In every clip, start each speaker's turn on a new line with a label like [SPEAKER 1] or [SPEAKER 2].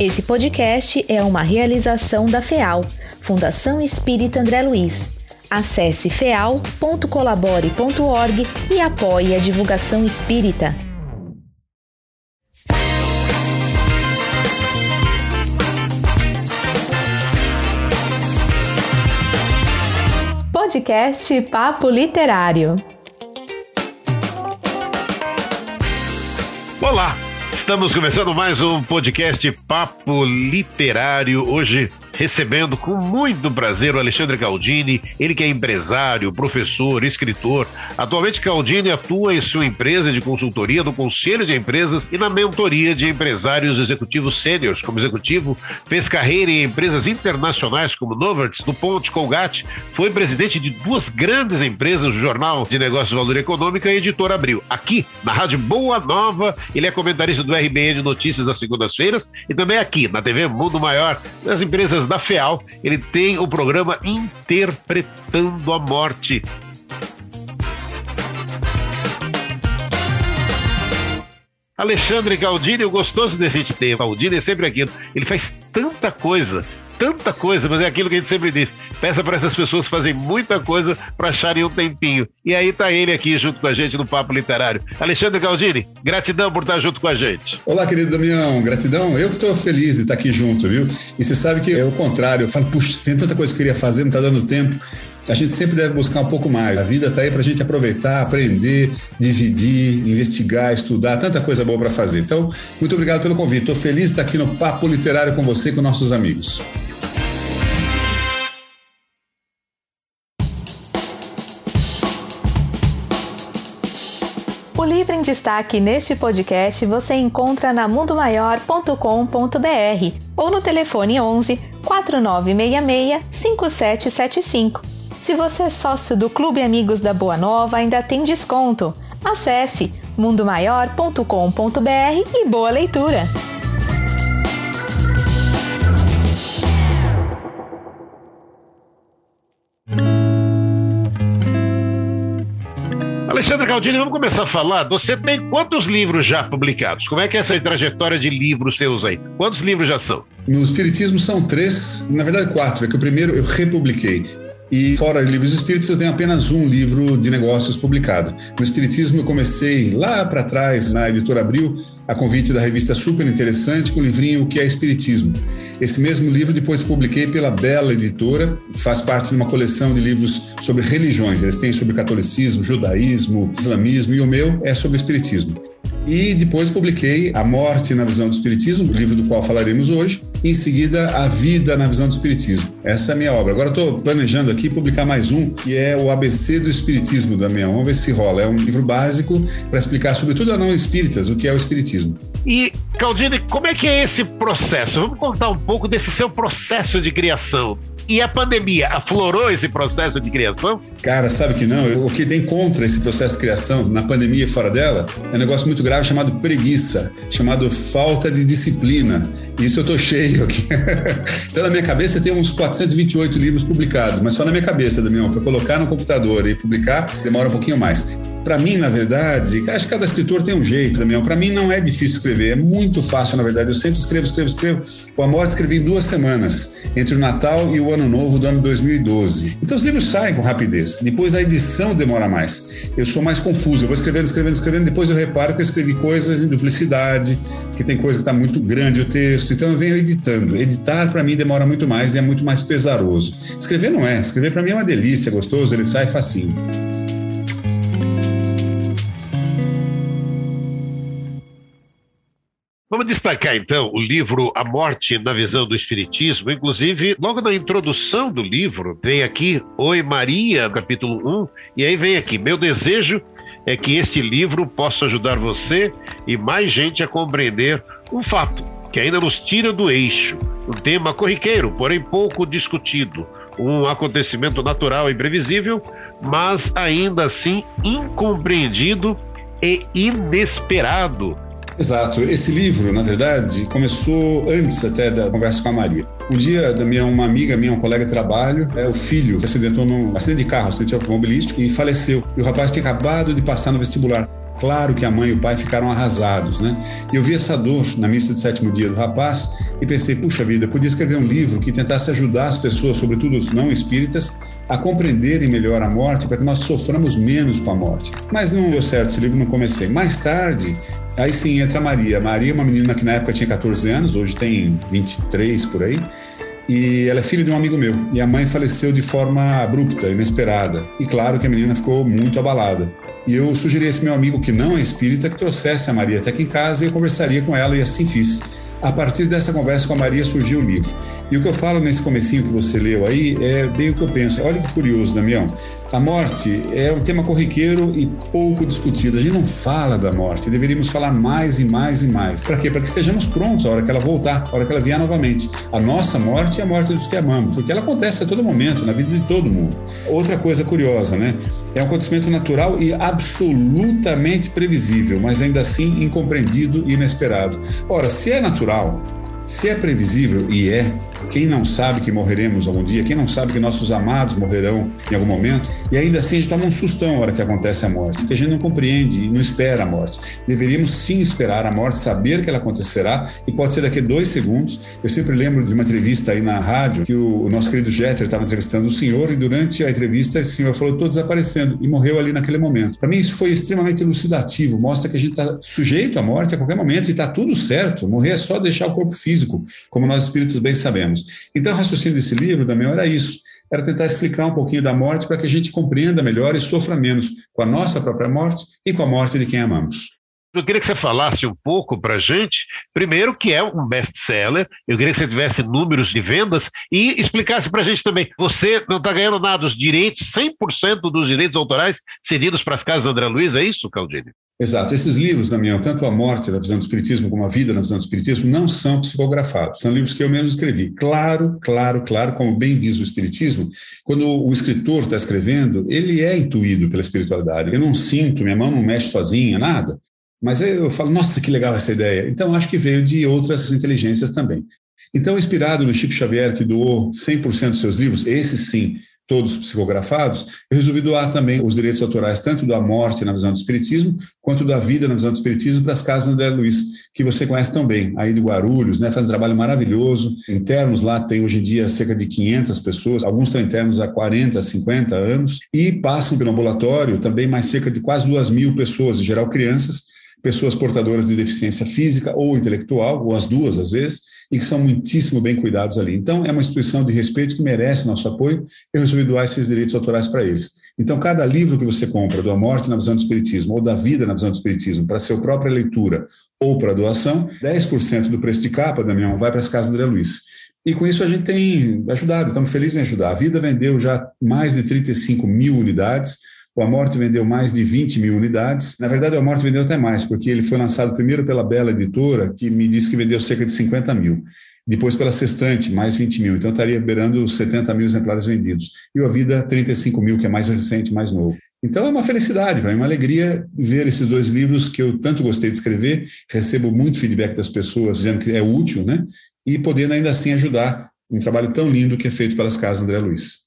[SPEAKER 1] Esse podcast é uma realização da FEAL, Fundação Espírita André Luiz. Acesse feal.colabore.org e apoie a divulgação espírita. Podcast Papo Literário.
[SPEAKER 2] Olá, estamos começando mais um podcast Papo Literário. Hoje recebendo com muito prazer o Alexandre Caldini, ele que é empresário, professor, escritor. Atualmente, Caldini atua em sua empresa de consultoria no Conselho de Empresas e na mentoria de empresários executivos sêniores. Como executivo, fez carreira em empresas internacionais como Novartis, DuPont, Colgate, foi presidente de duas grandes empresas do Jornal de Negócios Valor Econômica e Editora Abril. Aqui, na Rádio Boa Nova, ele é comentarista do RBN Notícias das segundas-feiras e também aqui, na TV Mundo Maior, das empresas da FEAL, ele tem o programa Interpretando a Morte. Alexandre Galdini, o gostoso desse tema. Galdini é sempre aquilo. Ele faz tanta coisa tanta coisa, mas é aquilo que a gente sempre diz. Peça para essas pessoas fazerem muita coisa para acharem um tempinho. E aí tá ele aqui junto com a gente no Papo Literário. Alexandre Galdini, gratidão por estar junto com a gente.
[SPEAKER 3] Olá, querido Damião, gratidão. Eu que estou feliz de estar aqui junto, viu? E você sabe que é o contrário. Eu falo, puxa, tem tanta coisa que eu queria fazer, não está dando tempo a gente sempre deve buscar um pouco mais. A vida está aí para a gente aproveitar, aprender, dividir, investigar, estudar, tanta coisa boa para fazer. Então, muito obrigado pelo convite. Estou feliz de estar aqui no Papo Literário com você e com nossos amigos.
[SPEAKER 1] Destaque neste podcast você encontra na mundomaior.com.br ou no telefone 11 4966 5775. Se você é sócio do Clube Amigos da Boa Nova, ainda tem desconto. Acesse mundomaior.com.br e boa leitura!
[SPEAKER 2] Alexandre Caldini, vamos começar a falar. Você tem quantos livros já publicados? Como é que é essa trajetória de livros seus aí? Quantos livros já são?
[SPEAKER 3] No Espiritismo são três, na verdade quatro. É que o primeiro eu republiquei. E fora livros espíritos, eu tenho apenas um livro de negócios publicado. No Espiritismo, eu comecei lá para trás, na editora Abril, a convite da revista Super Interessante, com o livrinho O que é Espiritismo. Esse mesmo livro depois publiquei pela Bela Editora, faz parte de uma coleção de livros sobre religiões. Eles têm sobre catolicismo, judaísmo, islamismo, e o meu é sobre espiritismo. E depois publiquei A Morte na Visão do Espiritismo, o livro do qual falaremos hoje, em seguida A Vida na Visão do Espiritismo. Essa é a minha obra. Agora estou planejando aqui publicar mais um, que é o ABC do Espiritismo, Damião. Vamos ver se rola. É um livro básico para explicar, sobretudo a não espíritas, o que é o Espiritismo.
[SPEAKER 2] E, Caldini, como é que é esse processo? Vamos contar um pouco desse seu processo de criação. E a pandemia aflorou esse processo de criação?
[SPEAKER 3] Cara, sabe que não. O que tem contra esse processo de criação, na pandemia e fora dela, é um negócio muito grave chamado preguiça, chamado falta de disciplina. Isso eu tô cheio aqui. então, na minha cabeça, tem uns 428 livros publicados, mas só na minha cabeça, Damião. Para colocar no computador e publicar, demora um pouquinho mais. Para mim, na verdade, acho que cada escritor tem um jeito, Damião. Para mim, não é difícil escrever, é muito fácil, na verdade. Eu sempre escrevo, escrevo, escrevo. O A Morte escrevi em duas semanas, entre o Natal e o Ano Novo do ano 2012. Então, os livros saem com rapidez. Depois, a edição demora mais. Eu sou mais confuso. Eu vou escrevendo, escrevendo, escrevendo. Depois, eu reparo que eu escrevi coisas em duplicidade, que tem coisa que está muito grande o texto. Então, eu venho editando. Editar, para mim, demora muito mais e é muito mais pesaroso. Escrever não é. Escrever, para mim, é uma delícia, é gostoso, ele sai facinho.
[SPEAKER 2] Vamos destacar então o livro A Morte na Visão do Espiritismo. Inclusive, logo na introdução do livro, vem aqui Oi Maria, capítulo 1, e aí vem aqui: Meu desejo é que este livro possa ajudar você e mais gente a compreender um fato que ainda nos tira do eixo, um tema corriqueiro, porém pouco discutido, um acontecimento natural e previsível, mas ainda assim incompreendido e inesperado
[SPEAKER 3] Exato. Esse livro, na verdade, começou antes até da conversa com a Maria. Um dia, da minha, uma amiga minha, um colega de trabalho, é, o filho acidentou num acidente de carro, acidente automobilístico, e faleceu. E o rapaz tinha acabado de passar no vestibular. Claro que a mãe e o pai ficaram arrasados, né? E eu vi essa dor na missa de sétimo dia do rapaz e pensei, puxa vida, podia escrever um livro que tentasse ajudar as pessoas, sobretudo os não espíritas, a compreenderem melhor a morte para que nós soframos menos com a morte. Mas não deu certo esse livro, não comecei. Mais tarde, aí sim entra a Maria. Maria é uma menina que na época tinha 14 anos, hoje tem 23 por aí. E ela é filha de um amigo meu. E a mãe faleceu de forma abrupta, inesperada. E claro que a menina ficou muito abalada. E eu sugeri a esse meu amigo que não é espírita que trouxesse a Maria até aqui em casa e eu conversaria com ela e assim fiz. A partir dessa conversa com a Maria surgiu o livro. E o que eu falo nesse comecinho que você leu aí é bem o que eu penso. Olha que curioso, Damião. A morte é um tema corriqueiro e pouco discutido. A gente não fala da morte, deveríamos falar mais e mais e mais. Para quê? Para que estejamos prontos a hora que ela voltar, a hora que ela vier novamente. A nossa morte é a morte dos que amamos, porque ela acontece a todo momento, na vida de todo mundo. Outra coisa curiosa, né? É um acontecimento natural e absolutamente previsível, mas ainda assim incompreendido e inesperado. Ora, se é natural, se é previsível, e é, quem não sabe que morreremos algum dia, quem não sabe que nossos amados morrerão em algum momento, e ainda assim a gente toma um sustão na hora que acontece a morte, porque a gente não compreende e não espera a morte. Deveríamos sim esperar a morte, saber que ela acontecerá, e pode ser daqui a dois segundos. Eu sempre lembro de uma entrevista aí na rádio, que o, nosso querido Jeter estava entrevistando o senhor, e durante a entrevista esse senhor falou, estou desaparecendo, e morreu ali naquele momento. Para mim isso foi extremamente elucidativo, mostra que a gente está sujeito à morte a qualquer momento, e está tudo certo, morrer é só deixar o corpo físico, como nós espíritos bem sabemos. Então, o raciocínio desse livro também era isso, era tentar explicar um pouquinho da morte para que a gente compreenda melhor e sofra menos com a nossa própria morte e com a morte de quem amamos.
[SPEAKER 2] Eu queria que você falasse um pouco para a gente, primeiro, que é um best-seller, eu queria que você tivesse números de vendas e explicasse para a gente também, você não está ganhando nada, os direitos, 100% dos direitos autorais cedidos para as casas André Luiz, é isso, Caldini?
[SPEAKER 3] Exato. Esses livros, Damião, tanto A Morte da Visão do Espiritismo como A Vida na Visão do Espiritismo, não são psicografados. São livros que eu mesmo escrevi. Claro, claro, claro, como bem diz o Espiritismo, quando o escritor está escrevendo, ele é intuído pela espiritualidade. Eu não sinto, minha mão não mexe sozinha, nada. Mas eu falo, nossa, que legal essa ideia. Então, acho que veio de outras inteligências também. Então, inspirado no Chico Xavier, que doou 100% dos seus livros, esses sim, todos psicografados, eu resolvi doar também os direitos autorais, tanto da morte na visão do Espiritismo, quanto da vida na visão do Espiritismo, para as casas André Luiz, que você conhece tão bem, aí do Guarulhos, né, faz um trabalho maravilhoso. Internos lá tem hoje em dia cerca de 500 pessoas, alguns estão internos há 40, 50 anos, e passam pelo ambulatório também mais cerca de quase 2 mil pessoas, em geral crianças, pessoas portadoras de deficiência física ou intelectual, ou as duas às vezes, e que são muitíssimo bem cuidados ali. Então, é uma instituição de respeito que merece nosso apoio. Eu resolvi doar esses direitos autorais para eles. Então, cada livro que você compra, do A Morte na Visão do Espiritismo ou da Vida na Visão do Espiritismo, para sua própria leitura ou para doação, 10% do preço de capa, Damião, vai para as casas André Luiz. E com isso a gente tem ajudado, estamos felizes em ajudar. A Vida vendeu já mais de 35 mil unidades, o A Morte vendeu mais de 20 mil unidades. Na verdade, o A Morte vendeu até mais, porque ele foi lançado primeiro pela Bela Editora, que me disse que vendeu cerca de 50 mil. Depois pela Sextante, mais 20 mil. Então, estaria beirando 70 mil exemplares vendidos. E o A Vida, 35 mil, que é mais recente, mais novo. Então, é uma felicidade para mim, uma alegria ver esses dois livros que eu tanto gostei de escrever. Recebo muito feedback das pessoas dizendo que é útil, né? E podendo ainda assim ajudar um trabalho tão lindo que é feito pelas casas André Luiz.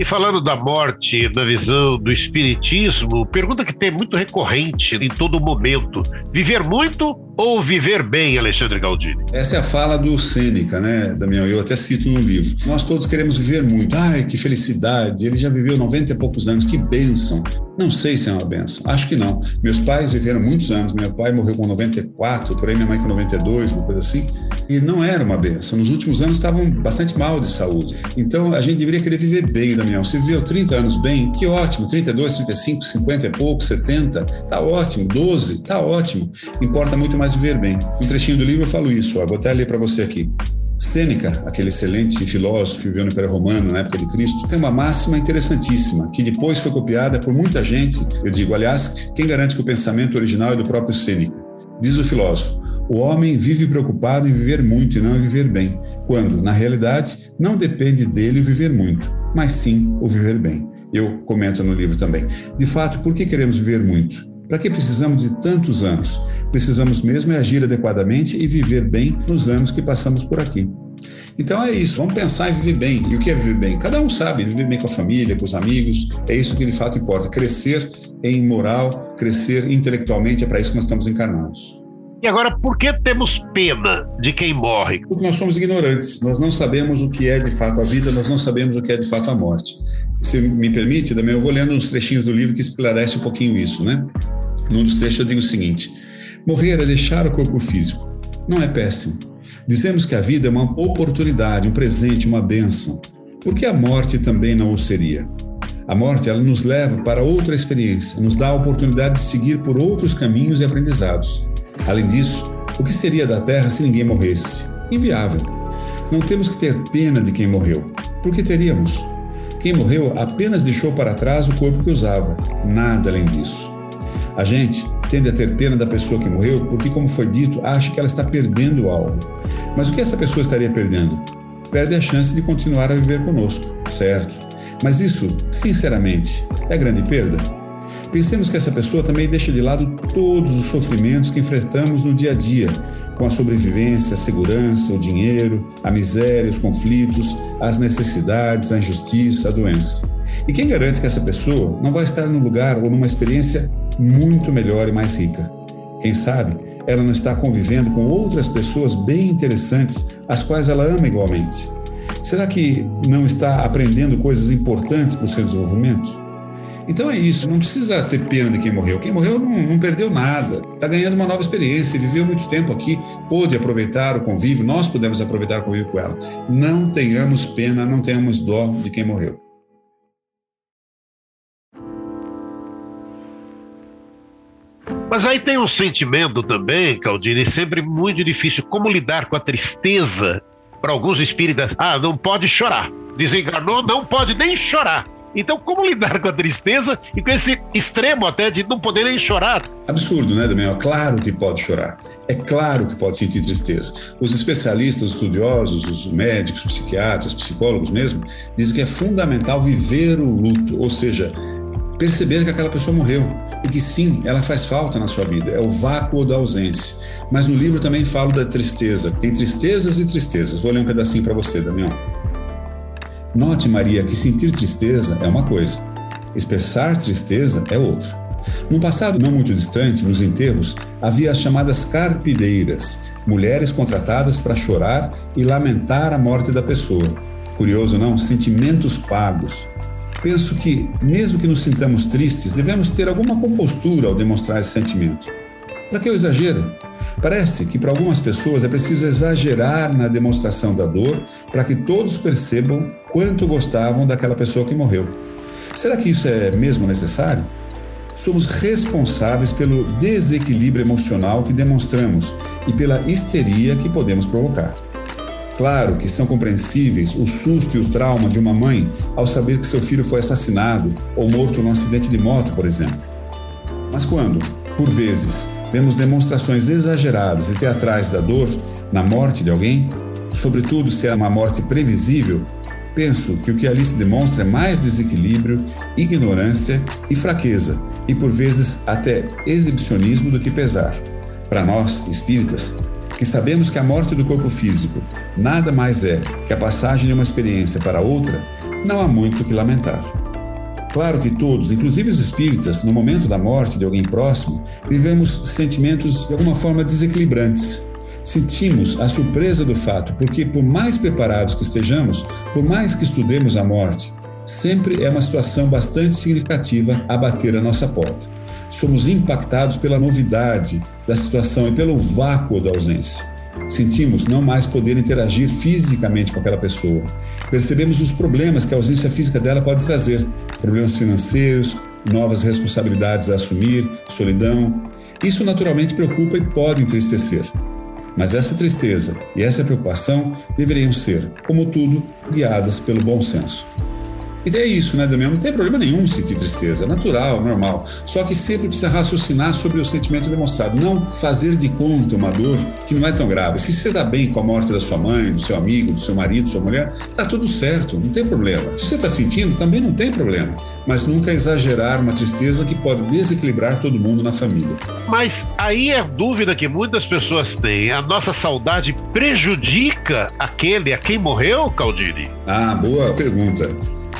[SPEAKER 2] E falando da morte na visão do espiritismo, pergunta que tem muito recorrente em todo momento: viver muito ou viver bem, Alexandre Galdini?
[SPEAKER 3] Essa é a fala do Sêneca, né, Damião? Eu até cito no livro. Nós todos queremos viver muito. Ai, que felicidade! Ele já viveu 90 e poucos anos, que bênção! Não sei se é uma benção, acho que não. Meus pais viveram muitos anos, meu pai morreu com 94, por aí minha mãe com 92, uma coisa assim, e não era uma benção. Nos últimos anos estavam bastante mal de saúde. Então a gente deveria querer viver bem, Damião. Se viveu 30 anos bem, que ótimo. 32, 35, 50 e pouco, 70, tá ótimo. 12, tá ótimo. Importa muito mais viver bem. Um trechinho do livro eu falo isso, ó, vou até ler para você aqui. Sêneca, aquele excelente filósofo que viveu no Império Romano na época de Cristo, tem uma máxima interessantíssima, que depois foi copiada por muita gente. Eu digo, aliás, quem garante que o pensamento original é do próprio Sêneca? Diz o filósofo: o homem vive preocupado em viver muito e não em viver bem, quando, na realidade, não depende dele o viver muito, mas sim o viver bem. Eu comento no livro também. De fato, por que queremos viver muito? Para que precisamos de tantos anos? Precisamos mesmo é agir adequadamente e viver bem nos anos que passamos por aqui. Então é isso, vamos pensar em viver bem. E o que é viver bem? Cada um sabe, viver bem com a família, com os amigos, é isso que de fato importa. Crescer em moral, crescer intelectualmente, é para isso que nós estamos encarnados.
[SPEAKER 2] E agora, por que temos pena de quem morre?
[SPEAKER 3] Porque nós somos ignorantes, nós não sabemos o que é de fato a vida, nós não sabemos o que é de fato a morte. Se me permite, também eu vou lendo uns trechinhos do livro que esclarece um pouquinho isso, né? Num dos trechos eu digo o seguinte: morrer é deixar o corpo físico. Não é péssimo Dizemos que a vida é uma oportunidade, um presente, uma bênção. Por que a morte também não o seria? A morte ela nos leva para outra experiência, nos dá a oportunidade de seguir por outros caminhos e aprendizados. Além disso, o que seria da Terra se ninguém morresse? Inviável. Não temos que ter pena de quem morreu. Por que teríamos? Quem morreu apenas deixou para trás o corpo que usava, nada além disso. A gente tende a ter pena da pessoa que morreu porque, como foi dito, acha que ela está perdendo algo. Mas o que essa pessoa estaria perdendo? Perde a chance de continuar a viver conosco, certo? Mas isso, sinceramente, é grande perda? Pensemos que essa pessoa também deixa de lado todos os sofrimentos que enfrentamos no dia a dia, com a sobrevivência, a segurança, o dinheiro, a miséria, os conflitos, as necessidades, a injustiça, a doença. E quem garante que essa pessoa não vai estar num lugar ou numa experiência muito melhor e mais rica? Quem sabe ela não está convivendo com outras pessoas bem interessantes, as quais ela ama igualmente? Será que não está aprendendo coisas importantes para o seu desenvolvimento? Então é isso, não precisa ter pena de quem morreu. Quem morreu não, não perdeu nada, está ganhando uma nova experiência, viveu muito tempo aqui, pôde aproveitar o convívio, nós podemos aproveitar o convívio com ela. Não tenhamos pena, não tenhamos dó de quem morreu.
[SPEAKER 2] Mas aí tem um sentimento também, Caldini, sempre muito difícil. Como lidar com a tristeza para alguns espíritas? Ah, não pode chorar. Desencarnou, não pode nem chorar. Então, como lidar com a tristeza e com esse extremo até de não poder nem chorar?
[SPEAKER 3] Absurdo, né, Damião? Claro que pode chorar. É claro que pode sentir tristeza. Os especialistas, os estudiosos, os médicos, os psiquiatras, os psicólogos mesmo, dizem que é fundamental viver o luto, ou seja, perceber que aquela pessoa morreu e que sim, ela faz falta na sua vida, é o vácuo da ausência. Mas no livro também falo da tristeza. Tem tristezas e tristezas. Vou ler um pedacinho para você, Damião. Note, Maria, que sentir tristeza é uma coisa, expressar tristeza é outra. No passado não muito distante, nos enterros, havia as chamadas carpideiras, mulheres contratadas para chorar e lamentar a morte da pessoa. Curioso, não? Sentimentos pagos. Penso que, mesmo que nos sintamos tristes, devemos ter alguma compostura ao demonstrar esse sentimento. Para que o exagero? Parece que para algumas pessoas é preciso exagerar na demonstração da dor para que todos percebam quanto gostavam daquela pessoa que morreu. Será que isso é mesmo necessário? Somos responsáveis pelo desequilíbrio emocional que demonstramos e pela histeria que podemos provocar. Claro que são compreensíveis o susto e o trauma de uma mãe ao saber que seu filho foi assassinado ou morto num acidente de moto, por exemplo. Mas quando, por vezes, vemos demonstrações exageradas e teatrais da dor na morte de alguém, sobretudo se é uma morte previsível, penso que o que ali se demonstra é mais desequilíbrio, ignorância e fraqueza, e por vezes até exibicionismo do que pesar. Para nós, espíritas, que sabemos que a morte do corpo físico nada mais é que a passagem de uma experiência para outra, não há muito o que lamentar. Claro que todos, inclusive os espíritas, no momento da morte de alguém próximo, vivemos sentimentos de alguma forma desequilibrantes. Sentimos a surpresa do fato, porque por mais preparados que estejamos, por mais que estudemos a morte, sempre é uma situação bastante significativa a bater a nossa porta somos impactados pela novidade da situação e pelo vácuo da ausência. Sentimos não mais poder interagir fisicamente com aquela pessoa. Percebemos os problemas que a ausência física dela pode trazer: problemas financeiros, novas responsabilidades a assumir, solidão. Isso naturalmente preocupa e pode entristecer. Mas essa tristeza e essa preocupação deveriam ser, como tudo, guiadas pelo bom senso. E daí é isso, né, Damião? Não tem problema nenhum sentir tristeza, é natural, normal. Só que sempre precisa raciocinar sobre o sentimento demonstrado, não fazer de conta uma dor que não é tão grave. Se você dá bem com a morte da sua mãe, do seu amigo, do seu marido, da sua mulher, tá tudo certo, não tem problema. Se você está sentindo, também não tem problema. Mas nunca exagerar uma tristeza que pode desequilibrar todo mundo na família.
[SPEAKER 2] Mas aí é dúvida que muitas pessoas têm. A nossa saudade prejudica aquele a quem morreu, Caldini?
[SPEAKER 3] Ah, boa pergunta.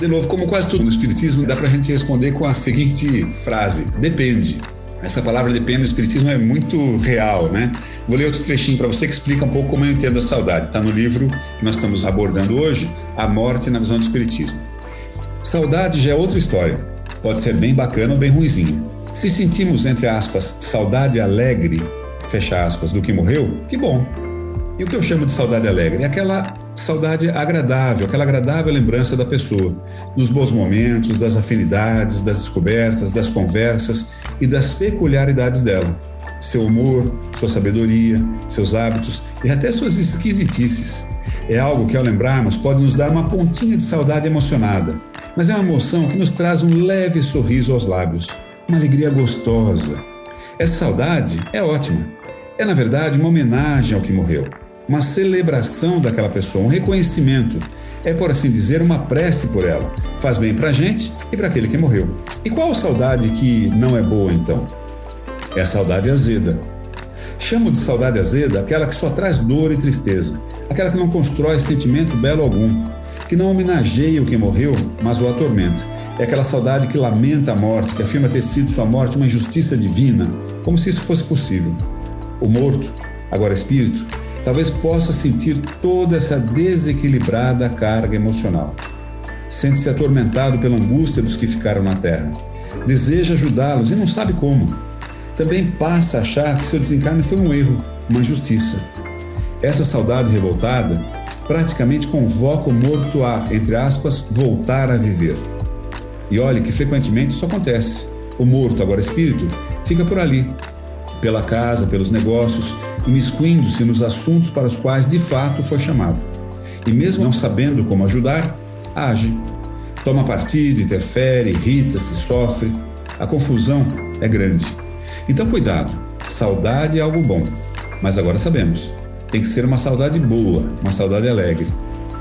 [SPEAKER 3] De novo, como quase tudo no Espiritismo, dá para a gente responder com a seguinte frase: depende. Essa palavra depende do Espiritismo é muito real, né? Vou ler outro trechinho para você que explica um pouco como eu entendo a saudade. Está no livro que nós estamos abordando hoje, A Morte na Visão do Espiritismo. Saudade já é outra história. Pode ser bem bacana ou bem ruizinha. Se sentimos, entre aspas, saudade alegre, fecha aspas, do que morreu, que bom. E o que eu chamo de saudade alegre? É aquela saudade agradável, aquela agradável lembrança da pessoa, dos bons momentos, das afinidades, das descobertas, das conversas e das peculiaridades dela. Seu humor, sua sabedoria, seus hábitos e até suas esquisitices. É algo que, ao lembrarmos, pode nos dar uma pontinha de saudade emocionada, mas é uma emoção que nos traz um leve sorriso aos lábios, uma alegria gostosa. Essa saudade é ótima. É, na verdade, uma homenagem ao que morreu uma celebração daquela pessoa, um reconhecimento. É, por assim dizer, uma prece por ela. Faz bem para a gente e para aquele que morreu. E qual saudade que não é boa, então? É a saudade azeda. Chamo de saudade azeda aquela que só traz dor e tristeza, aquela que não constrói sentimento belo algum, que não homenageia o que morreu, mas o atormenta. É aquela saudade que lamenta a morte, que afirma ter sido sua morte uma injustiça divina, como se isso fosse possível. O morto, agora espírito, talvez possa sentir toda essa desequilibrada carga emocional. Sente-se atormentado pela angústia dos que ficaram na terra. Deseja ajudá-los e não sabe como. Também passa a achar que seu desencarne foi um erro, uma injustiça. Essa saudade revoltada praticamente convoca o morto a, entre aspas, voltar a viver. E olhe que frequentemente isso acontece. O morto, agora espírito, fica por ali, pela casa, pelos negócios, imiscuindo-se nos assuntos para os quais de fato foi chamado. E mesmo não sabendo como ajudar, age. Toma partido, interfere, irrita-se, sofre. A confusão é grande. Então, cuidado. Saudade é algo bom. Mas agora sabemos. Tem que ser uma saudade boa, uma saudade alegre.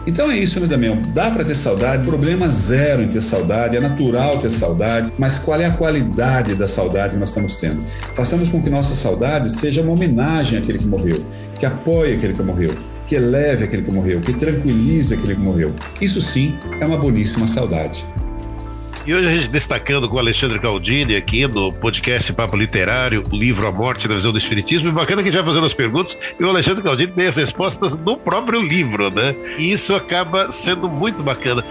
[SPEAKER 3] Então é isso, né, Damião? Dá para ter saudade, problema zero em ter saudade, é natural ter saudade, mas qual é a qualidade da saudade que nós estamos tendo? Façamos com que nossa saudade seja uma homenagem àquele que morreu, que apoie aquele que morreu, que eleve aquele que morreu, que tranquilize aquele que morreu. Isso sim é uma boníssima saudade.
[SPEAKER 2] E hoje a gente destacando com o Alexandre Caldini aqui no podcast Papo Literário, o livro A Morte na Visão do Espiritismo. E bacana que a gente vai fazendo as perguntas e o Alexandre Caldini tem as respostas no próprio livro, né? E isso acaba sendo muito bacana.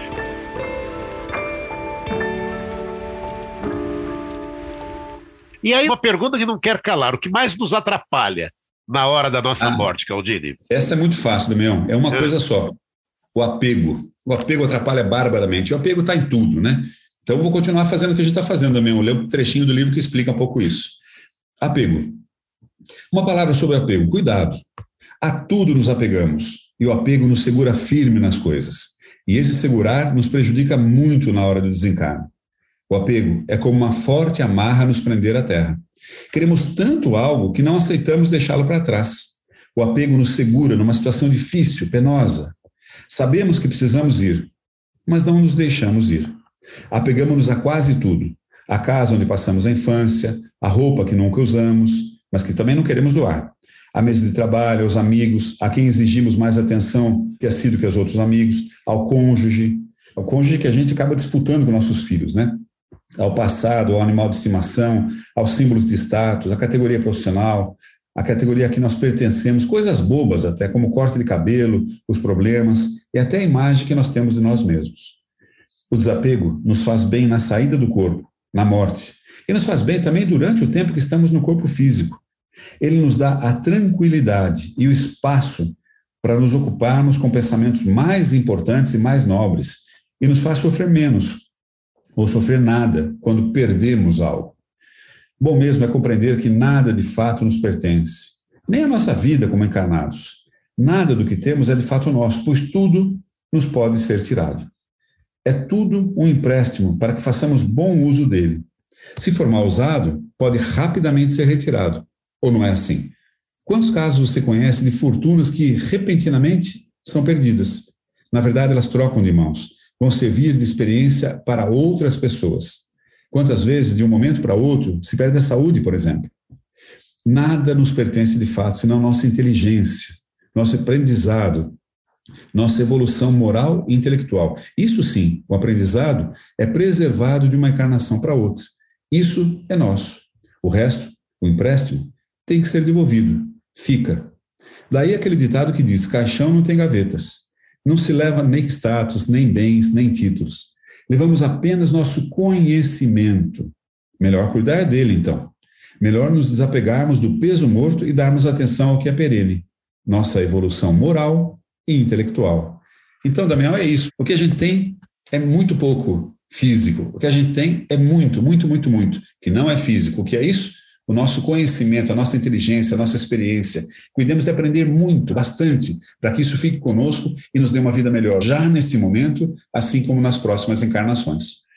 [SPEAKER 2] E aí, uma pergunta que não quer calar: o que mais nos atrapalha na hora da nossa ah, morte, Caldini?
[SPEAKER 3] Essa é muito fácil, Damião. É uma é. coisa só: o apego. O apego atrapalha barbaramente. O apego está em tudo, né? Então, eu vou continuar fazendo o que a gente está fazendo também. Eu ler um trechinho do livro que explica um pouco isso. Apego. Uma palavra sobre apego. Cuidado. A tudo nos apegamos. E o apego nos segura firme nas coisas. E esse segurar nos prejudica muito na hora do desencarne. O apego é como uma forte amarra nos prender à terra. Queremos tanto algo que não aceitamos deixá-lo para trás. O apego nos segura numa situação difícil, penosa. Sabemos que precisamos ir, mas não nos deixamos ir. Apegamos-nos a quase tudo. A casa onde passamos a infância, a roupa que nunca usamos, mas que também não queremos doar. A mesa de trabalho, aos amigos, a quem exigimos mais atenção que a sido que aos outros amigos, ao cônjuge, ao cônjuge que a gente acaba disputando com nossos filhos, né? Ao passado, ao animal de estimação, aos símbolos de status, à categoria profissional, a categoria a que nós pertencemos, coisas bobas até, como corte de cabelo, os problemas e até a imagem que nós temos de nós mesmos. O desapego nos faz bem na saída do corpo, na morte, e nos faz bem também durante o tempo que estamos no corpo físico. Ele nos dá a tranquilidade e o espaço para nos ocuparmos com pensamentos mais importantes e mais nobres, e nos faz sofrer menos, ou sofrer nada, quando perdemos algo. Bom mesmo é compreender que nada de fato nos pertence, nem a nossa vida como encarnados. Nada do que temos é de fato nosso, pois tudo nos pode ser tirado. É tudo um empréstimo para que façamos bom uso dele. Se for mal usado, pode rapidamente ser retirado. Ou não é assim? Quantos casos você conhece de fortunas que repentinamente são perdidas? Na verdade, elas trocam de mãos, vão servir de experiência para outras pessoas. Quantas vezes, de um momento para outro, se perde a saúde, por exemplo? Nada nos pertence de fato, senão nossa inteligência, nosso aprendizado, nossa evolução moral e intelectual. Isso sim, o aprendizado é preservado de uma encarnação para outra. Isso é nosso. O resto, o empréstimo, tem que ser devolvido. Fica. Daí aquele ditado que diz: caixão não tem gavetas. Não se leva nem status, nem bens, nem títulos. Levamos apenas nosso conhecimento. Melhor cuidar dele, então. Melhor nos desapegarmos do peso morto e darmos atenção ao que é perene. Nossa evolução moral e intelectual. Então, Damião, é isso. O que a gente tem é muito pouco físico. O que a gente tem é muito, muito, muito, muito, que não é físico. O que é isso? O nosso conhecimento, a nossa inteligência, a nossa experiência. Cuidemos de aprender muito, bastante, para que isso fique conosco e nos dê uma vida melhor, já neste momento, assim como nas próximas encarnações.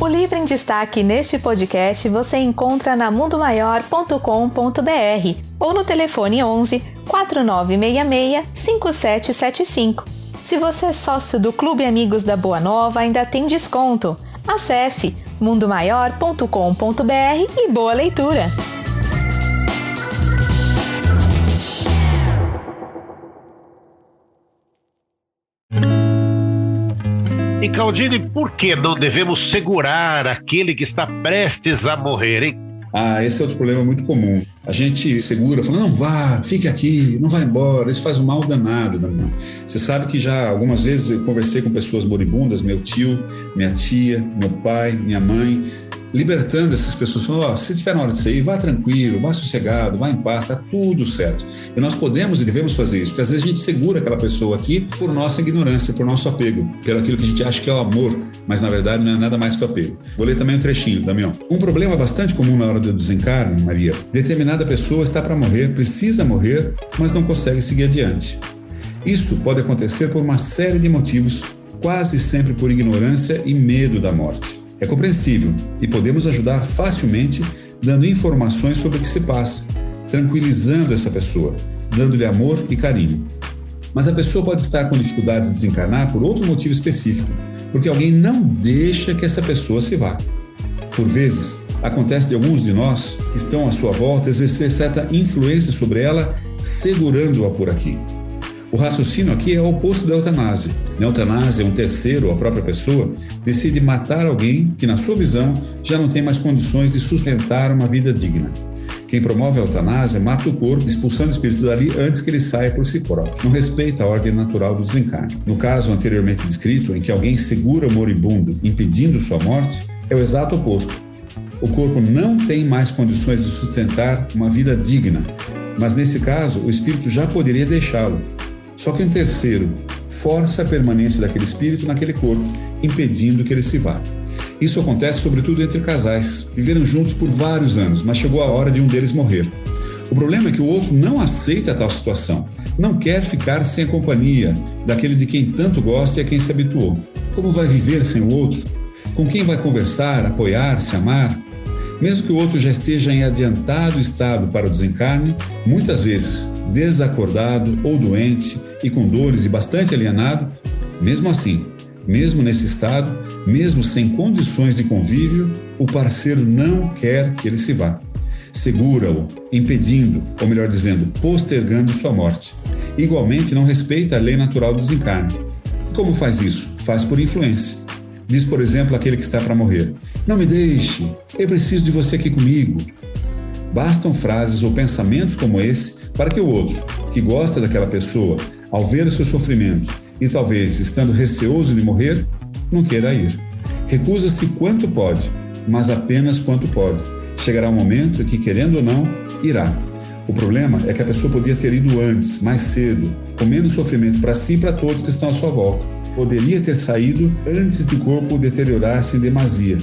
[SPEAKER 1] O livro em destaque neste podcast você encontra na mundomaior.com.br ou no telefone 11 4966 5775. Se você é sócio do Clube Amigos da Boa Nova, ainda tem desconto. Acesse mundomaior.com.br e boa leitura!
[SPEAKER 2] Caldini, por que não devemos segurar aquele que está prestes a morrer, hein?
[SPEAKER 3] Ah, esse é outro problema muito comum. A gente segura, fala, não vá, fique aqui, não vá embora, isso faz um mal danado. Não. Você sabe que já algumas vezes eu conversei com pessoas moribundas, meu tio, minha tia, meu pai, minha mãe, libertando essas pessoas, falando, se tiver na hora de sair, vá tranquilo, vá sossegado, vá em paz, está tudo certo. E nós podemos e devemos fazer isso, porque às vezes a gente segura aquela pessoa aqui por nossa ignorância, por nosso apego, pelo aquilo que a gente acha que é o amor, mas na verdade não é nada mais que o apego. Vou ler também um trechinho, Damião. Um problema bastante comum na hora do desencarne, Maria, determinada pessoa está para morrer, precisa morrer, mas não consegue seguir adiante. Isso pode acontecer por uma série de motivos, quase sempre por ignorância e medo da morte. É compreensível e podemos ajudar facilmente dando informações sobre o que se passa, tranquilizando essa pessoa, dando-lhe amor e carinho. Mas a pessoa pode estar com dificuldades de desencarnar por outro motivo específico, porque alguém não deixa que essa pessoa se vá. Por vezes, acontece de alguns de nós que estão à sua volta exercer certa influência sobre ela, segurando-a por aqui. O raciocínio aqui é o oposto da eutanásia. Na eutanásia, um terceiro, ou a própria pessoa, decide matar alguém que, na sua visão, já não tem mais condições de sustentar uma vida digna. Quem promove a eutanásia mata o corpo, expulsando o espírito dali antes que ele saia por si próprio. Não respeita a ordem natural do desencarne. No caso anteriormente descrito, em que alguém segura o moribundo, impedindo sua morte, é o exato oposto. O corpo não tem mais condições de sustentar uma vida digna, mas nesse caso o espírito já poderia deixá-lo, só que um terceiro força a permanência daquele espírito naquele corpo, impedindo que ele se vá. Isso acontece sobretudo entre casais. Viveram juntos por vários anos, mas chegou a hora de um deles morrer. O problema é que o outro não aceita tal situação, não quer ficar sem a companhia daquele de quem tanto gosta e a quem se habituou. Como vai viver sem o outro? Com quem vai conversar, apoiar, se amar? Mesmo que o outro já esteja em adiantado estado para o desencarne, muitas vezes desacordado ou doente e com dores e bastante alienado, mesmo assim, mesmo nesse estado, mesmo sem condições de convívio, o parceiro não quer que ele se vá. Segura-o, impedindo, ou melhor dizendo, postergando sua morte. Igualmente, não respeita a lei natural do desencarne. Como faz isso? Faz por influência. Diz, por exemplo, aquele que está para morrer: Não me deixe, eu preciso de você aqui comigo. Bastam frases ou pensamentos como esse para que o outro, que gosta daquela pessoa, ao ver o seu sofrimento e talvez estando receoso de morrer, não queira ir. Recusa-se quanto pode, mas apenas quanto pode. Chegará um momento que, querendo ou não, irá. O problema é que a pessoa podia ter ido antes, mais cedo, com menos sofrimento para si e para todos que estão à sua volta poderia ter saído antes de o corpo deteriorar-se em demasia,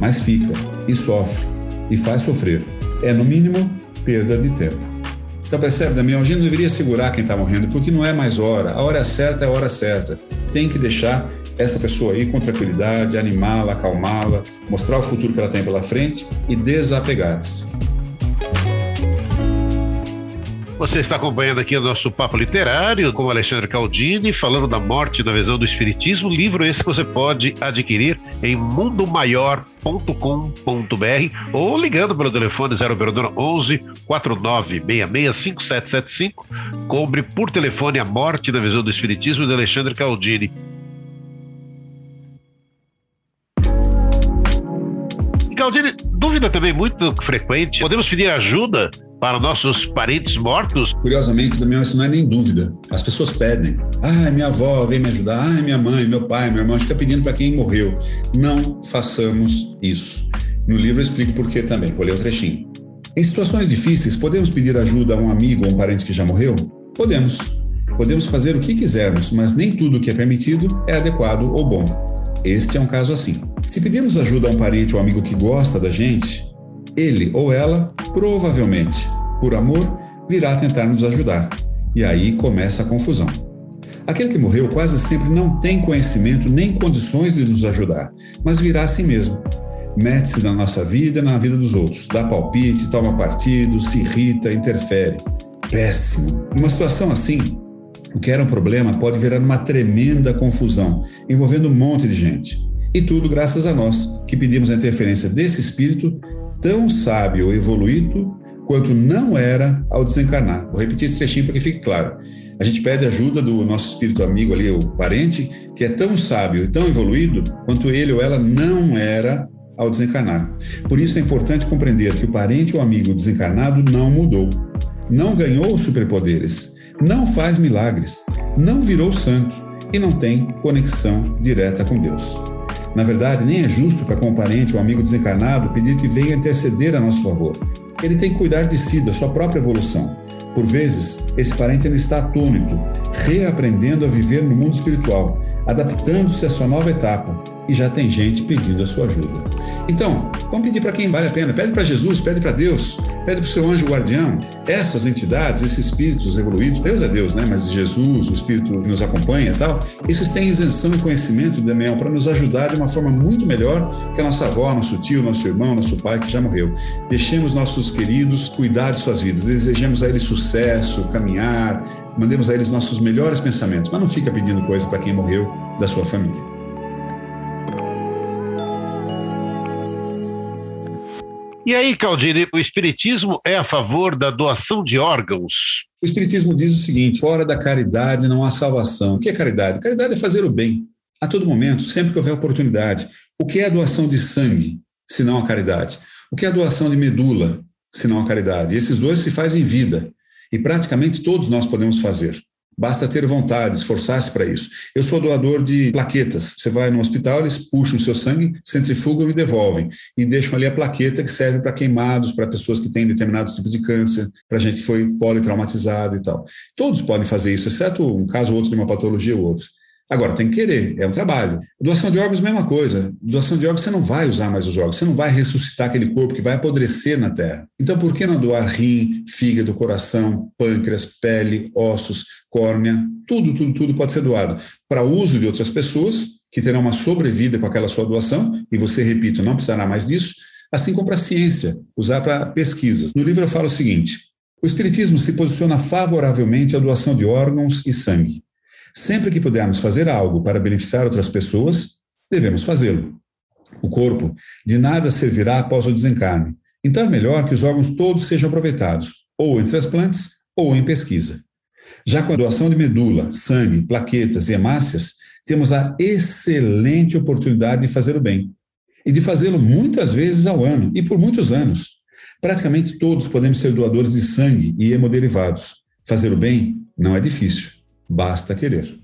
[SPEAKER 3] mas fica e sofre e faz sofrer. É, no mínimo, perda de tempo. Então percebe, Damião, a gente não deveria segurar quem está morrendo, porque não é mais hora. A hora certa é a hora certa. Tem que deixar essa pessoa aí com tranquilidade, animá-la, acalmá-la, mostrar o futuro que ela tem pela frente e desapegar-se.
[SPEAKER 2] Você está acompanhando aqui o nosso papo literário com Alexandre Caldini, falando da morte na visão do Espiritismo, livro esse que você pode adquirir em mundomaior.com.br ou ligando pelo telefone 0 11 4966 5775. Cobre por telefone a morte na visão do Espiritismo de Alexandre Caldini. Caldini, dúvida também muito frequente. Podemos pedir ajuda para nossos parentes mortos?
[SPEAKER 3] Curiosamente, Damião, isso não é nem dúvida. As pessoas pedem. Ah, minha avó vem me ajudar. Ah, minha mãe, meu pai, meu irmão. Fica pedindo para quem morreu. Não façamos isso. No livro eu explico por que também. Vou ler um trechinho. Em situações difíceis, podemos pedir ajuda a um amigo ou um parente que já morreu? Podemos. Podemos fazer o que quisermos, mas nem tudo que é permitido é adequado ou bom. Este é um caso assim. Se pedirmos ajuda a um parente ou amigo que gosta da gente, ele ou ela, provavelmente, por amor, virá tentar nos ajudar. E aí começa a confusão. Aquele que morreu quase sempre não tem conhecimento nem condições de nos ajudar, mas virá assim mesmo. Mete-se na nossa vida na vida dos outros, dá palpite, toma partido, se irrita, interfere. Péssimo. Numa situação assim, o que era um problema pode virar uma tremenda confusão, envolvendo um monte de gente. E tudo graças a nós, que pedimos a interferência desse espírito tão sábio ou evoluído quanto não era ao desencarnar. Vou repetir esse trechinho para que fique claro. A gente pede ajuda do nosso espírito amigo ali, o parente, que é tão sábio e tão evoluído quanto ele ou ela não era ao desencarnar. Por isso é importante compreender que o parente ou amigo desencarnado não mudou, não ganhou superpoderes, não faz milagres, não virou santo e não tem conexão direta com Deus. Na verdade, nem é justo para com o parente ou amigo desencarnado pedir que venha interceder a nosso favor. Ele tem que cuidar de si, da sua própria evolução. Por vezes, esse parente ainda está atônito, reaprendendo a viver no mundo espiritual, adaptando-se à sua nova etapa, e já tem gente pedindo a sua ajuda. Então, vamos pedir para quem vale a pena. Pede para Jesus, pede para Deus, pede para o seu anjo guardião. Essas entidades, esses espíritos evoluídos, Deus é Deus, né? Mas Jesus, o espírito que nos acompanha e tal, esses têm isenção e conhecimento, Damião, para nos ajudar de uma forma muito melhor que a nossa avó, nosso tio, nosso irmão, nosso pai que já morreu. Deixemos nossos queridos cuidar de suas vidas, desejemos a eles sucesso, caminhar, mandemos a eles nossos melhores pensamentos, mas não fica pedindo coisa para quem morreu da sua família.
[SPEAKER 2] E aí, Caldini, o Espiritismo é a favor da doação de órgãos?
[SPEAKER 3] O Espiritismo diz o seguinte: fora da caridade não há salvação. O que é caridade? Caridade é fazer o bem, a todo momento, sempre que houver oportunidade. O que é a doação de sangue, se não a caridade? O que é a doação de medula, se não a caridade? esses dois se fazem em vida. E praticamente todos nós podemos fazer. Basta ter vontade, esforçar-se para isso. Eu sou doador de plaquetas. Você vai no hospital, eles puxam o seu sangue, centrifugam e devolvem. E deixam ali a plaqueta que serve para queimados, para pessoas que têm determinado tipo de câncer, para gente que foi politraumatizado e tal. Todos podem fazer isso, exceto um caso ou outro de uma patologia ou outra. Agora, tem que querer, é um trabalho. Doação de órgãos, mesma coisa. Doação de órgãos, você não vai usar mais os órgãos, você não vai ressuscitar aquele corpo que vai apodrecer na terra. Então, por que não doar rim, fígado, coração, pâncreas, pele, ossos, córnea? Tudo, tudo, tudo pode ser doado para uso de outras pessoas que terão uma sobrevida com aquela sua doação, e você, repito, não precisará mais disso, assim como para a ciência, usar para pesquisas. No livro eu falo o seguinte: o Espiritismo se posiciona favoravelmente à doação de órgãos e sangue. Sempre que pudermos fazer algo para beneficiar outras pessoas, devemos fazê-lo. O corpo de nada servirá após o desencarne, então é melhor que os órgãos todos sejam aproveitados, ou em transplantes ou em pesquisa. Já com a doação de medula, sangue, plaquetas e hemácias, temos a excelente oportunidade de fazer o bem. E de fazê-lo muitas vezes ao ano e por muitos anos. Praticamente todos podemos ser doadores de sangue e hemoderivados. Fazer o bem não é difícil. Basta querer.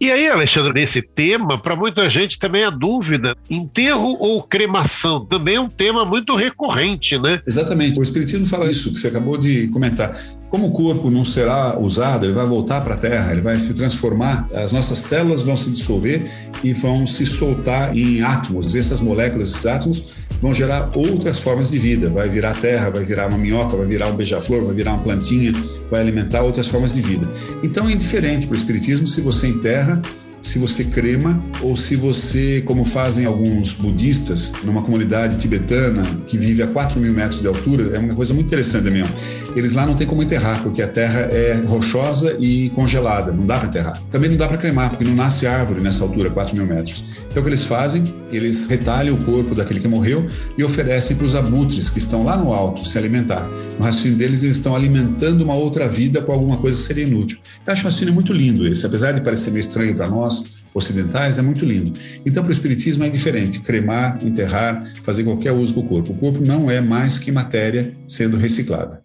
[SPEAKER 2] E aí, Alexandre, nesse tema, para muita gente também a dúvida: enterro ou cremação? Também é um tema muito recorrente, né?
[SPEAKER 3] Exatamente. O Espiritismo fala isso que você acabou de comentar. Como o corpo não será usado, ele vai voltar para a Terra, ele vai se transformar, as nossas células vão se dissolver e vão se soltar em átomos. Essas moléculas, esses átomos, vão gerar outras formas de vida. Vai virar terra, vai virar uma minhoca, vai virar um beija-flor, vai virar uma plantinha, vai alimentar outras formas de vida. Então é indiferente para o Espiritismo se você enterra se você crema ou se você, como fazem alguns budistas, numa comunidade tibetana que vive a 4 mil metros de altura, é uma coisa muito interessante mesmo. Eles lá não tem como enterrar, porque a terra é rochosa e congelada, não dá para enterrar. Também não dá para cremar, porque não nasce árvore nessa altura, 4 mil metros. Então o que eles fazem? Eles retalham o corpo daquele que morreu e oferecem para os abutres que estão lá no alto se alimentar. No raciocínio deles, eles estão alimentando uma outra vida com alguma coisa que seria inútil. Eu acho um raciocínio muito lindo esse, apesar de parecer meio estranho para nós, ocidentais, é muito lindo. Então, para o Espiritismo é diferente: cremar, enterrar, fazer qualquer uso com o corpo. O corpo não é mais que matéria sendo reciclada.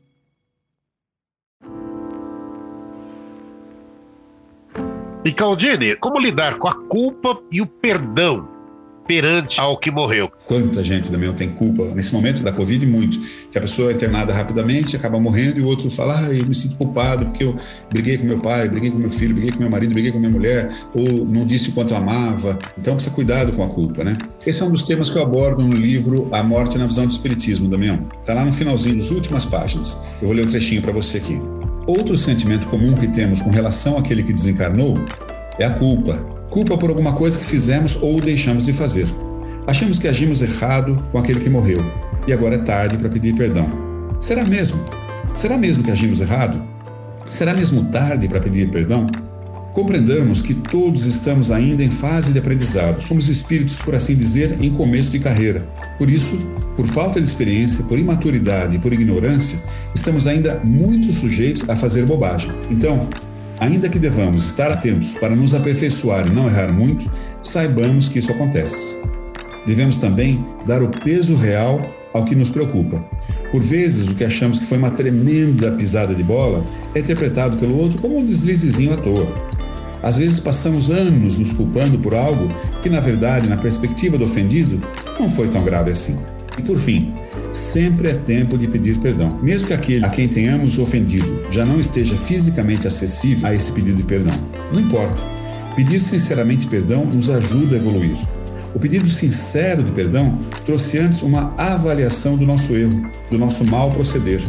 [SPEAKER 2] E Caldini, como lidar com a culpa e o perdão perante ao que morreu.
[SPEAKER 3] Quanta gente também tem culpa nesse momento da Covid, muito. Que a pessoa é internada rapidamente, acaba morrendo e o outro fala: ah, eu me sinto culpado porque eu briguei com meu pai, briguei com meu filho, briguei com meu marido, briguei com minha mulher, ou não disse o quanto amava. Então precisa cuidado com a culpa, né? Esse é um dos temas que eu abordo no livro A Morte na Visão do Espiritismo, Damião. Está lá no finalzinho, das últimas páginas. Eu vou ler um trechinho para você aqui. Outro sentimento comum que temos com relação àquele que desencarnou é a culpa, culpa por alguma coisa que fizemos ou deixamos de fazer. Achamos que agimos errado com aquele que morreu e agora é tarde para pedir perdão. Será mesmo? Será mesmo que agimos errado? Será mesmo tarde para pedir perdão? Compreendamos que todos estamos ainda em fase de aprendizado. Somos espíritos, por assim dizer, em começo de carreira. Por isso, por falta de experiência, por imaturidade e por ignorância, estamos ainda muito sujeitos a fazer bobagem. Então, Ainda que devamos estar atentos para nos aperfeiçoar e não errar muito, saibamos que isso acontece. Devemos também dar o peso real ao que nos preocupa. Por vezes, o que achamos que foi uma tremenda pisada de bola é interpretado pelo outro como um deslizezinho à toa. Às vezes passamos anos nos culpando por algo que, na verdade, na perspectiva do ofendido, não foi tão grave assim. E por fim, sempre é tempo de pedir perdão. Mesmo que aquele a quem tenhamos ofendido já não esteja fisicamente acessível a esse pedido de perdão. Não importa. Pedir sinceramente perdão nos ajuda a evoluir. O pedido sincero de perdão trouxe antes uma avaliação do nosso erro, do nosso mal proceder.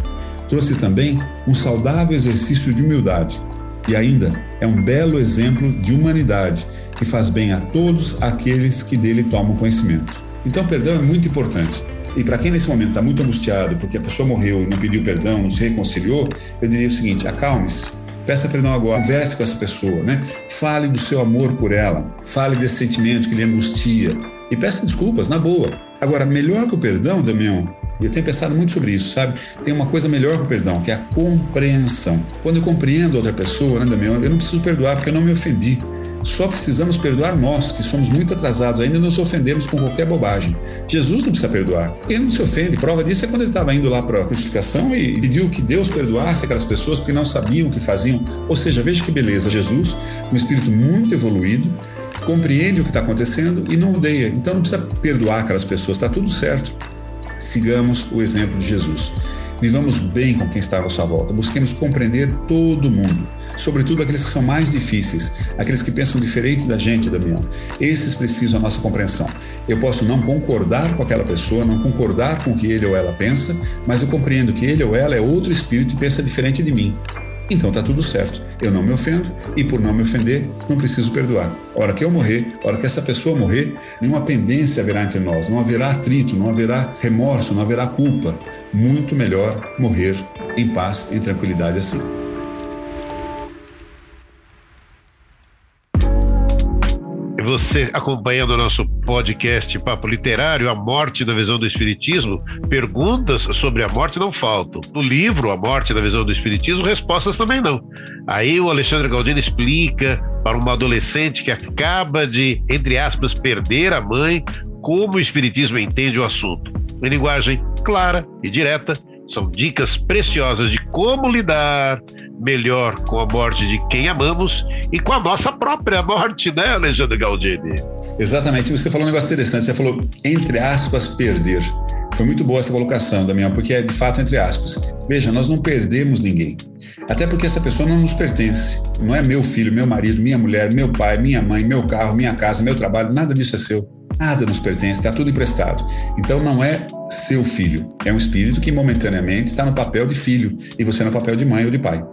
[SPEAKER 3] Trouxe também um saudável exercício de humildade. E ainda é um belo exemplo de humanidade que faz bem a todos aqueles que dele tomam conhecimento. Então, perdão é muito importante. E para quem nesse momento está muito angustiado porque a pessoa morreu e não pediu perdão, não se reconciliou, eu diria o seguinte: acalme-se. Peça perdão agora, converse com essa pessoa, né? Fale do seu amor por ela, fale desse sentimento que lhe angustia e peça desculpas, na boa. Agora, melhor que o perdão, Damião, eu tenho pensado muito sobre isso, sabe? Tem uma coisa melhor que o perdão, que é a compreensão. Quando eu compreendo outra pessoa, né, Damião, eu não preciso perdoar porque eu não me ofendi. Só precisamos perdoar nós, que somos muito atrasados, ainda nos ofendemos com qualquer bobagem. Jesus não precisa perdoar. Ele não se ofende. Prova disso é quando ele estava indo lá para a crucificação e pediu que Deus perdoasse aquelas pessoas porque não sabiam o que faziam. Ou seja, veja que beleza. Jesus, um espírito muito evoluído, compreende o que está acontecendo e não odeia. Então não precisa perdoar aquelas pessoas, está tudo certo. Sigamos o exemplo de Jesus. Vivamos bem com quem está à nossa volta. Busquemos compreender todo mundo, sobretudo aqueles que são mais difíceis, aqueles que pensam diferente da gente, Damião. Esses precisam da nossa compreensão. Eu posso não concordar com aquela pessoa, não concordar com o que ele ou ela pensa, mas eu compreendo que ele ou ela é outro espírito e pensa diferente de mim. Então tá tudo certo. Eu não me ofendo e por não me ofender, não preciso perdoar. Hora que eu morrer, hora que essa pessoa morrer, nenhuma pendência haverá entre nós, não haverá atrito, não haverá remorso, não haverá culpa muito melhor morrer em paz e tranquilidade assim.
[SPEAKER 2] Você acompanhando o nosso podcast Papo Literário, A Morte da Visão do Espiritismo, perguntas sobre a morte não faltam. No livro A Morte da Visão do Espiritismo, respostas também não. Aí o Alexandre Galdino explica para uma adolescente que acaba de, entre aspas, perder a mãe, como o Espiritismo entende o assunto. Em linguagem clara e direta, são dicas preciosas de como lidar melhor com a morte de quem amamos e com a nossa própria morte, né, Alexandre Galdini?
[SPEAKER 3] Exatamente. Você falou um negócio interessante. Você falou, entre aspas, perder. Foi muito boa essa colocação, Damião, porque é de fato entre aspas. Veja, nós não perdemos ninguém. Até porque essa pessoa não nos pertence. Não é meu filho, meu marido, minha mulher, meu pai, minha mãe, meu carro, minha casa, meu trabalho, nada disso é seu. Nada nos pertence, está tudo emprestado. Então não é seu filho, é um espírito que momentaneamente está no papel de filho e você no papel de mãe ou de pai.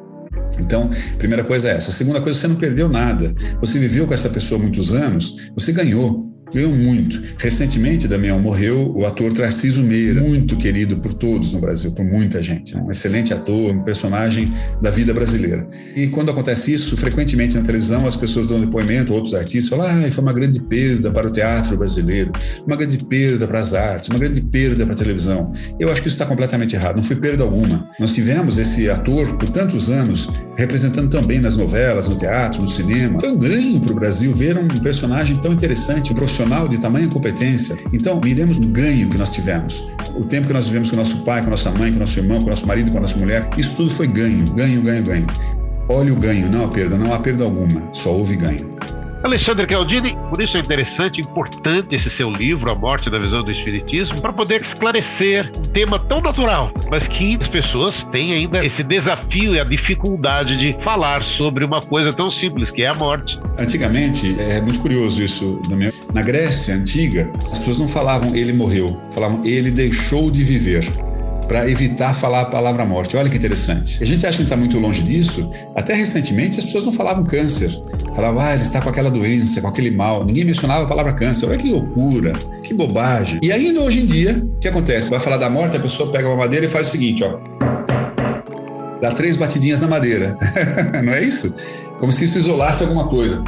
[SPEAKER 3] Então, primeira coisa é essa. Segunda coisa, você não perdeu nada. Você viveu com essa pessoa muitos anos, você ganhou ganhou muito. Recentemente, Damião, morreu o ator Tarciso Meira, muito querido por todos no Brasil, por muita gente. Né? Um excelente ator, um personagem da vida brasileira. E quando acontece isso, frequentemente na televisão, as pessoas dão depoimento, outros artistas falam: ah, foi uma grande perda para o teatro brasileiro, uma grande perda para as artes, uma grande perda para a televisão. Eu acho que isso está completamente errado, não foi perda alguma. Nós tivemos esse ator por tantos anos representando também nas novelas, no teatro, no cinema. Foi um ganho para o Brasil ver um personagem tão interessante, um profissional profissional de tamanha competência. Então, miremos no ganho que nós tivemos. O tempo que nós vivemos com nosso pai, com nossa mãe, com nosso irmão, com nosso marido, com nossa mulher, isso tudo foi ganho, ganho, ganho, ganho. Olhe o ganho, não a perda, não há perda alguma, só houve ganho.
[SPEAKER 2] Alexandre Caldini, por isso é interessante, importante esse seu livro, A Morte da Visão do Espiritismo, para poder esclarecer um tema tão natural, mas que as pessoas têm ainda esse desafio e a dificuldade de falar sobre uma coisa tão simples, que é a morte.
[SPEAKER 3] Antigamente, é muito curioso isso, na Grécia antiga, as pessoas não falavam ele morreu, falavam ele deixou de viver para evitar falar a palavra morte. Olha que interessante. A gente acha que está muito longe disso. Até recentemente as pessoas não falavam câncer. Falavam, ah, ele está com aquela doença, com aquele mal. Ninguém mencionava a palavra câncer. Olha que loucura, que bobagem. E ainda hoje em dia, o que acontece? Vai falar da morte, a pessoa pega uma madeira e faz o seguinte, ó. Dá três batidinhas na madeira. não é isso? Como se isso isolasse alguma coisa.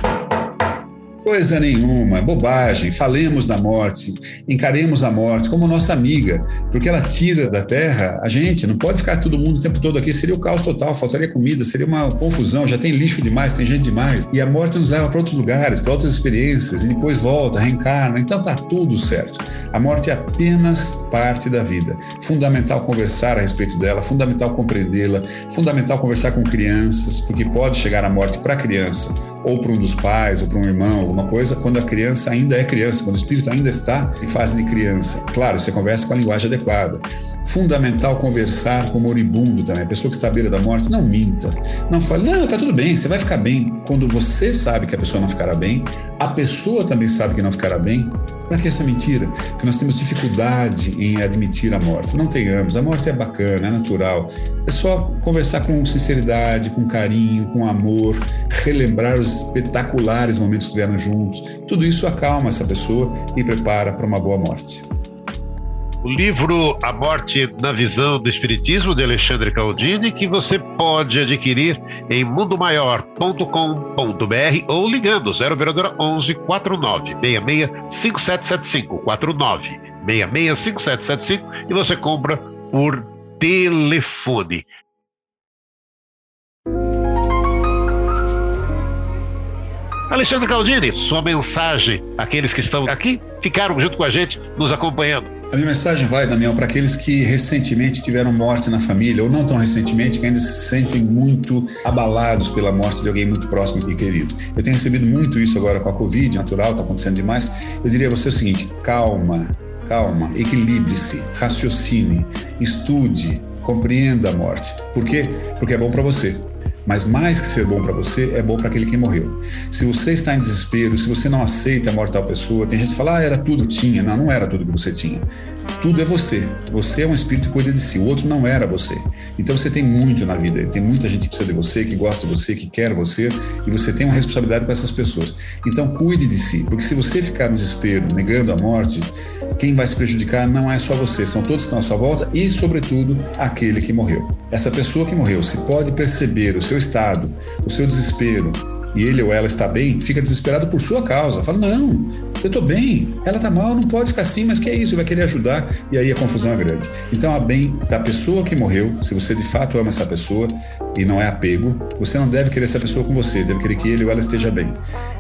[SPEAKER 3] Coisa nenhuma, bobagem. Falemos da morte, encaremos a morte como nossa amiga, porque ela tira da terra a gente. Não pode ficar todo mundo o tempo todo aqui, seria o caos total, faltaria comida, seria uma confusão. Já tem lixo demais, tem gente demais. E a morte nos leva para outros lugares, para outras experiências, e depois volta, reencarna. Então tá tudo certo. A morte é apenas parte da vida. Fundamental conversar a respeito dela, fundamental compreendê-la, fundamental conversar com crianças, porque pode chegar a morte para a criança ou para um dos pais, ou para um irmão, alguma coisa, quando a criança ainda é criança, quando o espírito ainda está em fase de criança. Claro, você conversa com a linguagem adequada. Fundamental conversar com o moribundo também. A pessoa que está à beira da morte, não minta. Não fale, não, está tudo bem, você vai ficar bem. Quando você sabe que a pessoa não ficará bem, a pessoa também sabe que não ficará bem, para que essa mentira? Porque nós temos dificuldade em admitir a morte. Não tenhamos. A morte é bacana, é natural. É só conversar com sinceridade, com carinho, com amor, relembrar os espetaculares momentos que estiveram juntos. Tudo isso acalma essa pessoa e prepara para uma boa morte.
[SPEAKER 2] O livro A Morte na Visão do Espiritismo, de Alexandre Caldini, que você pode adquirir em mundomaior.com.br ou ligando 0 operadora 11 49 66 5775 49 66 5775 e você compra por telefone. Alexandre Caldini, sua mensagem àqueles que estão aqui, ficaram junto com a gente, nos acompanhando.
[SPEAKER 3] A minha mensagem vai, Damião, para aqueles que recentemente tiveram morte na família, ou não tão recentemente, que ainda se sentem muito abalados pela morte de alguém muito próximo e querido. Eu tenho recebido muito isso agora com a Covid, natural, está acontecendo demais. Eu diria a você o seguinte: calma, calma, equilibre-se, raciocine, estude, compreenda a morte. Por quê? Porque é bom para você. Mas mais que ser bom para você, é bom para aquele que morreu. Se você está em desespero, se você não aceita a morte da pessoa, tem gente que fala, ah, era tudo que tinha. Não, não era tudo que você tinha. Tudo é você. Você é um espírito que cuida de si. O outro não era você. Então você tem muito na vida. Tem muita gente que precisa de você, que gosta de você, que quer você, e você tem uma responsabilidade com essas pessoas. Então cuide de si, porque se você ficar no desespero, negando a morte, quem vai se prejudicar não é só você, são todos que estão à sua volta e, sobretudo, aquele que morreu. Essa pessoa que morreu, se pode perceber o seu estado, o seu desespero, e ele ou ela está bem, fica desesperado por sua causa. Fala: Não, eu estou bem, ela está mal, não pode ficar assim, mas que é isso? Vai querer ajudar, e aí a confusão é grande. Então, a bem da pessoa que morreu, se você de fato ama essa pessoa e não é apego, você não deve querer essa pessoa com você, deve querer que ele ou ela esteja bem.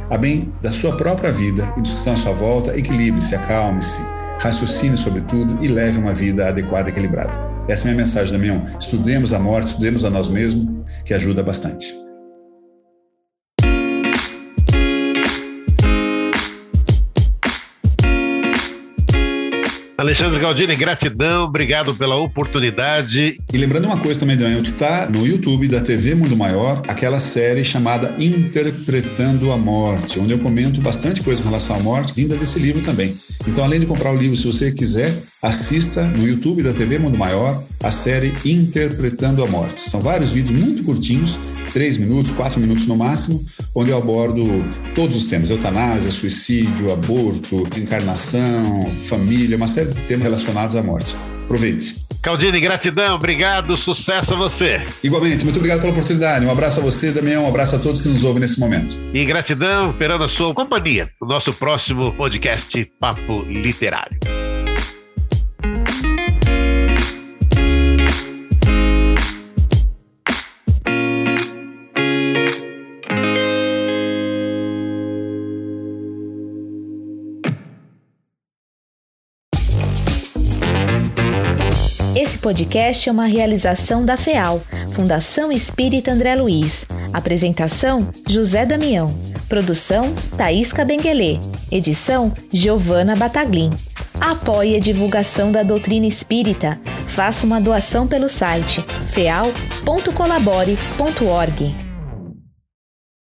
[SPEAKER 3] A bem da sua própria vida e dos que estão à sua volta, equilibre-se, acalme-se raciocine sobre tudo e leve uma vida adequada e equilibrada. Essa é a minha mensagem, Damião. Estudemos a morte, estudemos a nós mesmos, que ajuda bastante.
[SPEAKER 2] Alexandre Galdini, gratidão, obrigado pela oportunidade.
[SPEAKER 3] E lembrando uma coisa também, Daniel, está no YouTube da TV Mundo Maior aquela série chamada Interpretando a Morte, onde eu comento bastante coisa com relação à morte, vinda desse livro também. Então, além de comprar o livro, se você quiser, assista no YouTube da TV Mundo Maior a série Interpretando a Morte. São vários vídeos muito curtinhos três minutos, quatro minutos no máximo, onde eu abordo todos os temas: eutanásia, suicídio, aborto, encarnação, família, uma série de temas relacionados à morte. Aproveite.
[SPEAKER 2] Caldini, gratidão, obrigado, sucesso a você.
[SPEAKER 3] Igualmente, muito obrigado pela oportunidade. Um abraço a você, Damião, um abraço a todos que nos ouvem nesse momento.
[SPEAKER 2] E gratidão, esperando a sua companhia no nosso próximo podcast Papo Literário.
[SPEAKER 1] Podcast é uma realização da FEAL, Fundação Espírita André Luiz. Apresentação: José Damião. Produção: Thaís Cabenguelê. Edição: Giovana Bataglin. Apoie a divulgação da doutrina espírita. Faça uma doação pelo site feal.colabore.org.